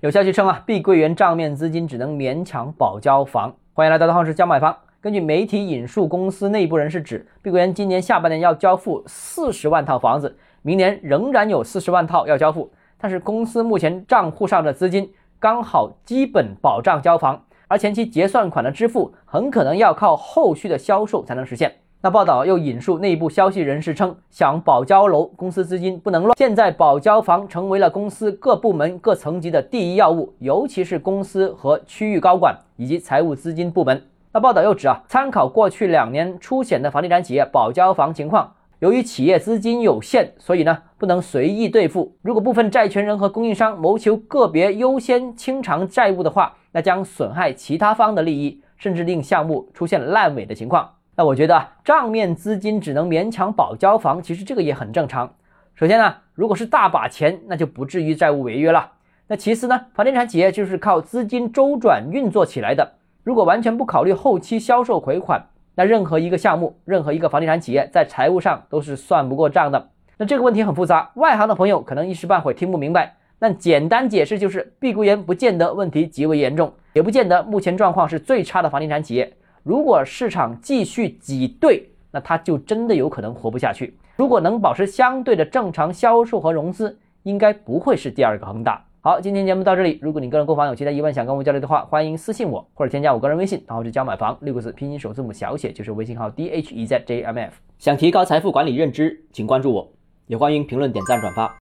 有消息称啊，碧桂园账面资金只能勉强保交房。欢迎来到大号是教买房。根据媒体引述公司内部人士指，碧桂园今年下半年要交付四十万套房子，明年仍然有四十万套要交付。但是公司目前账户上的资金刚好基本保障交房，而前期结算款的支付很可能要靠后续的销售才能实现。那报道又引述内部消息人士称，想保交楼，公司资金不能乱。现在保交房成为了公司各部门各层级的第一要务，尤其是公司和区域高管以及财务资金部门。那报道又指啊，参考过去两年出险的房地产企业保交房情况，由于企业资金有限，所以呢不能随意兑付。如果部分债权人和供应商谋求个别优先清偿债务的话，那将损害其他方的利益，甚至令项目出现烂尾的情况。那我觉得账面资金只能勉强保交房，其实这个也很正常。首先呢，如果是大把钱，那就不至于债务违约了。那其次呢，房地产企业就是靠资金周转运作起来的。如果完全不考虑后期销售回款，那任何一个项目，任何一个房地产企业在财务上都是算不过账的。那这个问题很复杂，外行的朋友可能一时半会听不明白。那简单解释就是，碧桂园不见得问题极为严重，也不见得目前状况是最差的房地产企业。如果市场继续挤兑，那它就真的有可能活不下去。如果能保持相对的正常销售和融资，应该不会是第二个恒大。好，今天节目到这里。如果你个人购房有其他疑问想跟我交流的话，欢迎私信我或者添加我个人微信，然后是教买房六个字拼音首字母小写就是微信号 d h e z j m f。想提高财富管理认知，请关注我，也欢迎评论点赞转发。